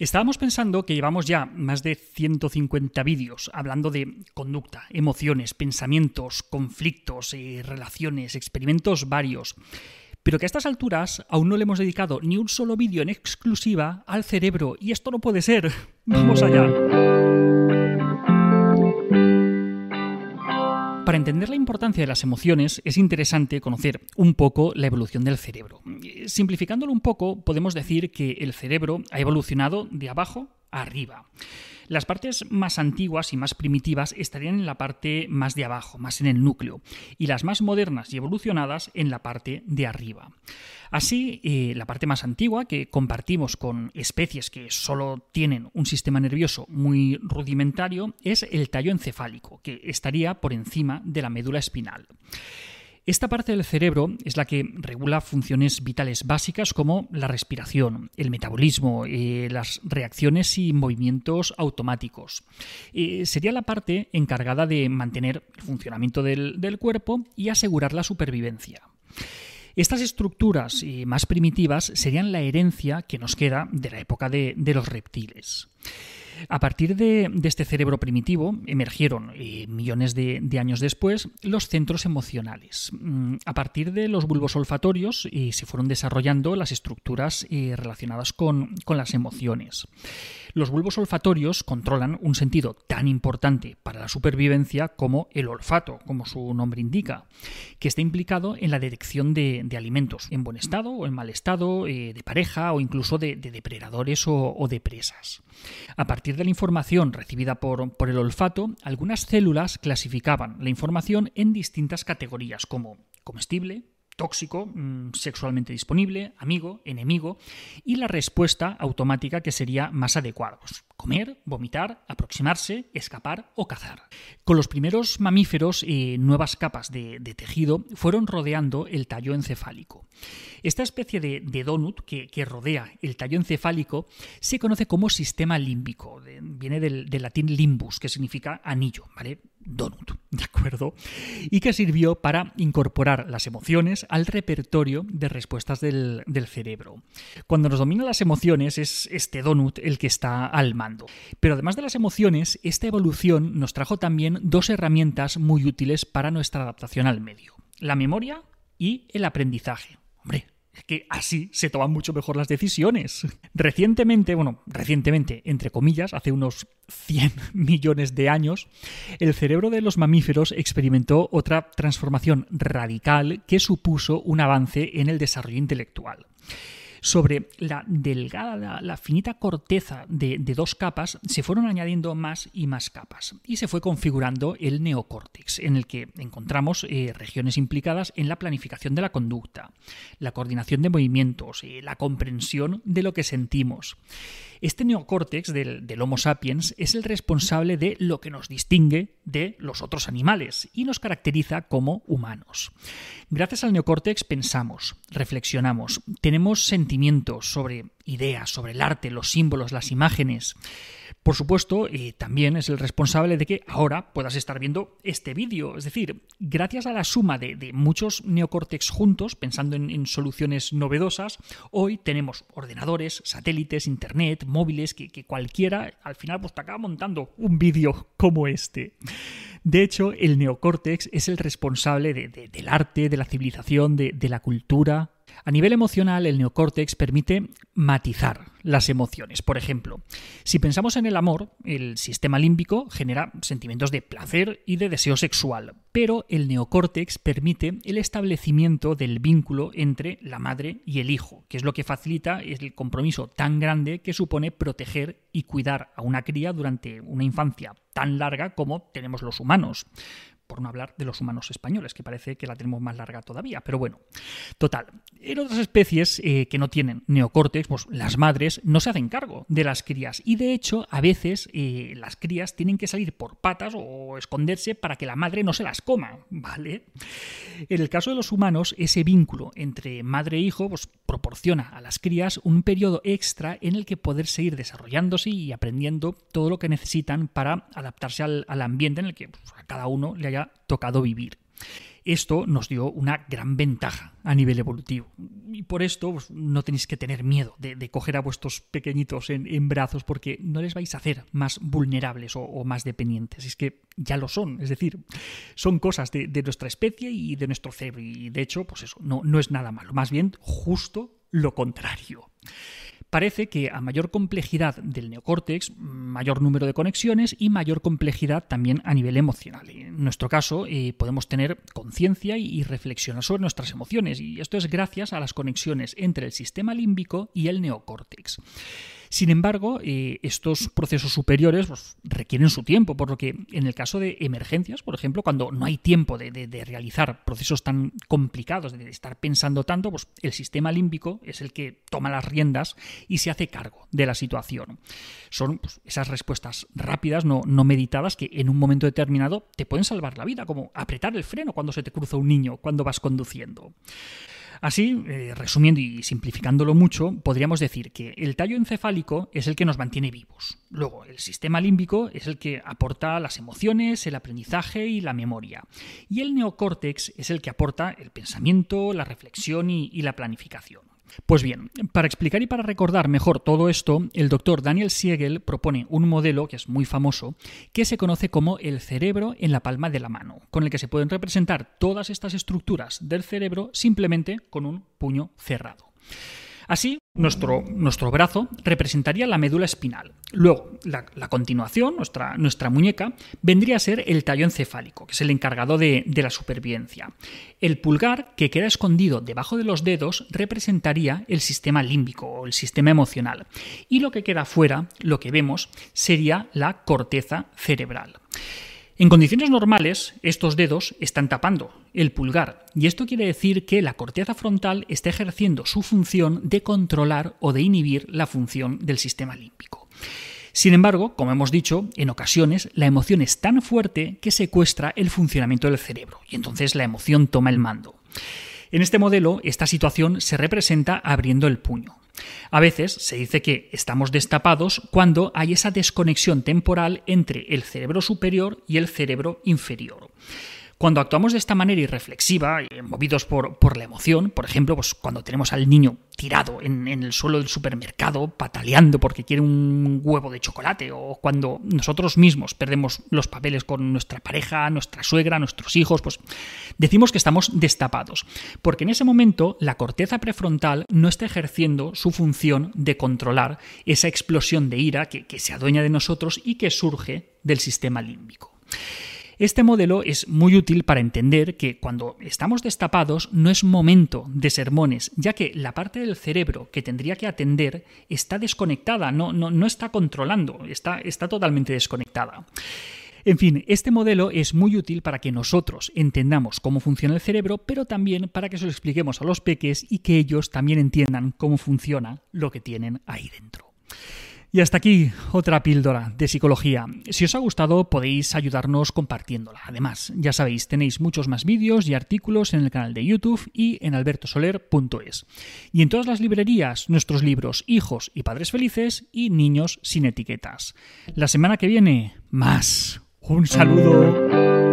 Estábamos pensando que llevamos ya más de 150 vídeos hablando de conducta, emociones, pensamientos, conflictos, eh, relaciones, experimentos varios, pero que a estas alturas aún no le hemos dedicado ni un solo vídeo en exclusiva al cerebro y esto no puede ser. Vamos allá. Para entender la importancia de las emociones es interesante conocer un poco la evolución del cerebro. Simplificándolo un poco, podemos decir que el cerebro ha evolucionado de abajo a arriba. Las partes más antiguas y más primitivas estarían en la parte más de abajo, más en el núcleo, y las más modernas y evolucionadas en la parte de arriba. Así, eh, la parte más antigua, que compartimos con especies que solo tienen un sistema nervioso muy rudimentario, es el tallo encefálico, que estaría por encima de la médula espinal. Esta parte del cerebro es la que regula funciones vitales básicas como la respiración, el metabolismo, eh, las reacciones y movimientos automáticos. Eh, sería la parte encargada de mantener el funcionamiento del, cuerpo y asegurar la supervivencia. Estas estructuras eh, más primitivas serían la herencia que nos queda de la época de los reptiles. A partir de, este cerebro primitivo emergieron eh, millones de, años después los centros emocionales. Mm, a partir de los bulbos olfatorios eh, se fueron desarrollando las estructuras eh, relacionadas con, las emociones. Los bulbos olfatorios controlan un sentido tan importante para la supervivencia como el olfato, como su nombre indica, que está implicado en la detección de, alimentos en buen estado o en mal estado, de pareja o incluso de, depredadores o, o de presas. A partir de la información recibida por, por el olfato, algunas células clasificaban la información en distintas categorías como comestible, tóxico, mm, sexualmente disponible, amigo, enemigo, y la respuesta automática que sería más adecuada. Pues, comer, vomitar, aproximarse, escapar o cazar. Con los primeros mamíferos, y nuevas capas de, tejido fueron rodeando el tallo encefálico. Esta especie de, donut que, rodea el tallo encefálico se conoce como sistema límbico. viene del, del latín limbus, que significa anillo, ¿vale? Donut, ¿de acuerdo? Y que sirvió para incorporar las emociones al repertorio de respuestas del, cerebro. Cuando nos dominan las emociones es este donut el que está al mando. Pero además de las emociones, esta evolución nos trajo también dos herramientas muy útiles para nuestra adaptación al medio. La memoria y el aprendizaje. Hombre, que así se toman mucho mejor las decisiones. Recientemente, bueno, recientemente, entre comillas, hace unos 100 millones de años, el cerebro de los mamíferos experimentó otra transformación radical que supuso un avance en el desarrollo intelectual sobre la delgada, la, finita corteza de, dos capas, se fueron añadiendo más y más capas y se fue configurando el neocórtex, en el que encontramos eh, regiones implicadas en la planificación de la conducta, la coordinación de movimientos, y la comprensión de lo que sentimos. Este neocórtex del, Homo sapiens es el responsable de lo que nos distingue de los otros animales y nos caracteriza como humanos. Gracias al neocórtex pensamos, reflexionamos, tenemos sentimientos sobre ideas, sobre el arte, los símbolos, las imágenes. Por supuesto, y también es el responsable de que ahora puedas estar viendo este vídeo. Es decir, gracias a la suma de, muchos neocórtex juntos, pensando en, soluciones novedosas, hoy tenemos ordenadores, satélites, internet, móviles, que, cualquiera al final pues, te acaba montando un vídeo como este. De hecho, el neocórtex es el responsable del arte, de la civilización, de la cultura, a nivel emocional, el neocórtex permite matizar las emociones. Por ejemplo, si pensamos en el amor, el sistema límbico genera sentimientos de placer y de deseo sexual, pero el neocórtex permite el establecimiento del vínculo entre la madre y el hijo, que es lo que facilita el compromiso tan grande que supone proteger y cuidar a una cría durante una infancia tan larga como tenemos los humanos por no hablar de los humanos españoles, que parece que la tenemos más larga todavía. Pero bueno, total. En otras especies eh, que no tienen neocórtex, pues las madres no se hacen cargo de las crías. Y de hecho, a veces eh, las crías tienen que salir por patas o esconderse para que la madre no se las coma, ¿vale? En el caso de los humanos, ese vínculo entre madre e hijo pues, proporciona a las crías un periodo extra en el que poder seguir desarrollándose y aprendiendo todo lo que necesitan para adaptarse al, ambiente en el que pues, a cada uno le haya tocado vivir. Esto nos dio una gran ventaja a nivel evolutivo. Y por esto pues, no tenéis que tener miedo de, coger a vuestros pequeñitos en, brazos porque no les vais a hacer más vulnerables o, más dependientes. Es que ya lo son. Es decir, son cosas de, nuestra especie y de nuestro cerebro. Y de hecho, pues eso, no, no es nada malo. Más bien, justo lo contrario. Parece que a mayor complejidad del neocórtex, mayor número de conexiones y mayor complejidad también a nivel emocional. En nuestro caso, eh, podemos tener conciencia y reflexionar sobre nuestras emociones, y esto es gracias a las conexiones entre el sistema límbico y el neocórtex. Sin embargo, eh, estos procesos superiores pues, requieren su tiempo, por lo que en el caso de emergencias, por ejemplo, cuando no hay tiempo de, realizar procesos tan complicados, de estar pensando tanto, pues el sistema límbico es el que toma las riendas y se hace cargo de la situación. Son pues, esas respuestas rápidas, no, no meditadas, que en un momento determinado te pueden salvar la vida, como apretar el freno cuando se te cruza un niño, cuando vas conduciendo. Así, eh, resumiendo y simplificándolo mucho, podríamos decir que el tallo encefálico es el que nos mantiene vivos. Luego, el sistema límbico es el que aporta las emociones, el aprendizaje y la memoria. Y el neocórtex es el que aporta el pensamiento, la reflexión y la planificación. Pues bien, para explicar y para recordar mejor todo esto, el doctor Daniel Siegel propone un modelo que es muy famoso, que se conoce como el cerebro en la palma de la mano, con el que se pueden representar todas estas estructuras del cerebro simplemente con un puño cerrado. Así, nuestro, nuestro brazo representaría la médula espinal. Luego, la, continuación, nuestra, nuestra, muñeca, vendría a ser el tallo encefálico, que es el encargado de, de la supervivencia. El pulgar, que queda escondido debajo de los dedos, representaría el sistema límbico o el sistema emocional. Y lo que queda fuera, lo que vemos, sería la corteza cerebral. En condiciones normales, estos dedos están tapando el pulgar, y esto quiere decir que la corteza frontal está ejerciendo su función de controlar o de inhibir la función del sistema límbico. Sin embargo, como hemos dicho, en ocasiones la emoción es tan fuerte que secuestra el funcionamiento del cerebro, y entonces la emoción toma el mando. En este modelo, esta situación se representa abriendo el puño. A veces se dice que estamos destapados cuando hay esa desconexión temporal entre el cerebro superior y el cerebro inferior. Cuando actuamos de esta manera irreflexiva, movidos por, por la emoción, por ejemplo, pues cuando tenemos al niño tirado en, el suelo del supermercado, pataleando porque quiere un huevo de chocolate, o cuando nosotros mismos perdemos los papeles con nuestra pareja, nuestra suegra, nuestros hijos, pues decimos que estamos destapados, porque en ese momento la corteza prefrontal no está ejerciendo su función de controlar esa explosión de ira que se adueña de nosotros y que surge del sistema límbico. Este modelo es muy útil para entender que cuando estamos destapados no es momento de sermones, ya que la parte del cerebro que tendría que atender está desconectada, no, no, está controlando, está, está totalmente desconectada. En fin, este modelo es muy útil para que nosotros entendamos cómo funciona el cerebro, pero también para que se lo expliquemos a los peques y que ellos también entiendan cómo funciona lo que tienen ahí dentro. Y hasta aquí otra píldora de psicología. Si os ha gustado podéis ayudarnos compartiéndola. Además, ya sabéis, tenéis muchos más vídeos y artículos en el canal de YouTube y en albertosoler.es. Y en todas las librerías, nuestros libros Hijos y Padres Felices y Niños sin etiquetas. La semana que viene, más. Un saludo.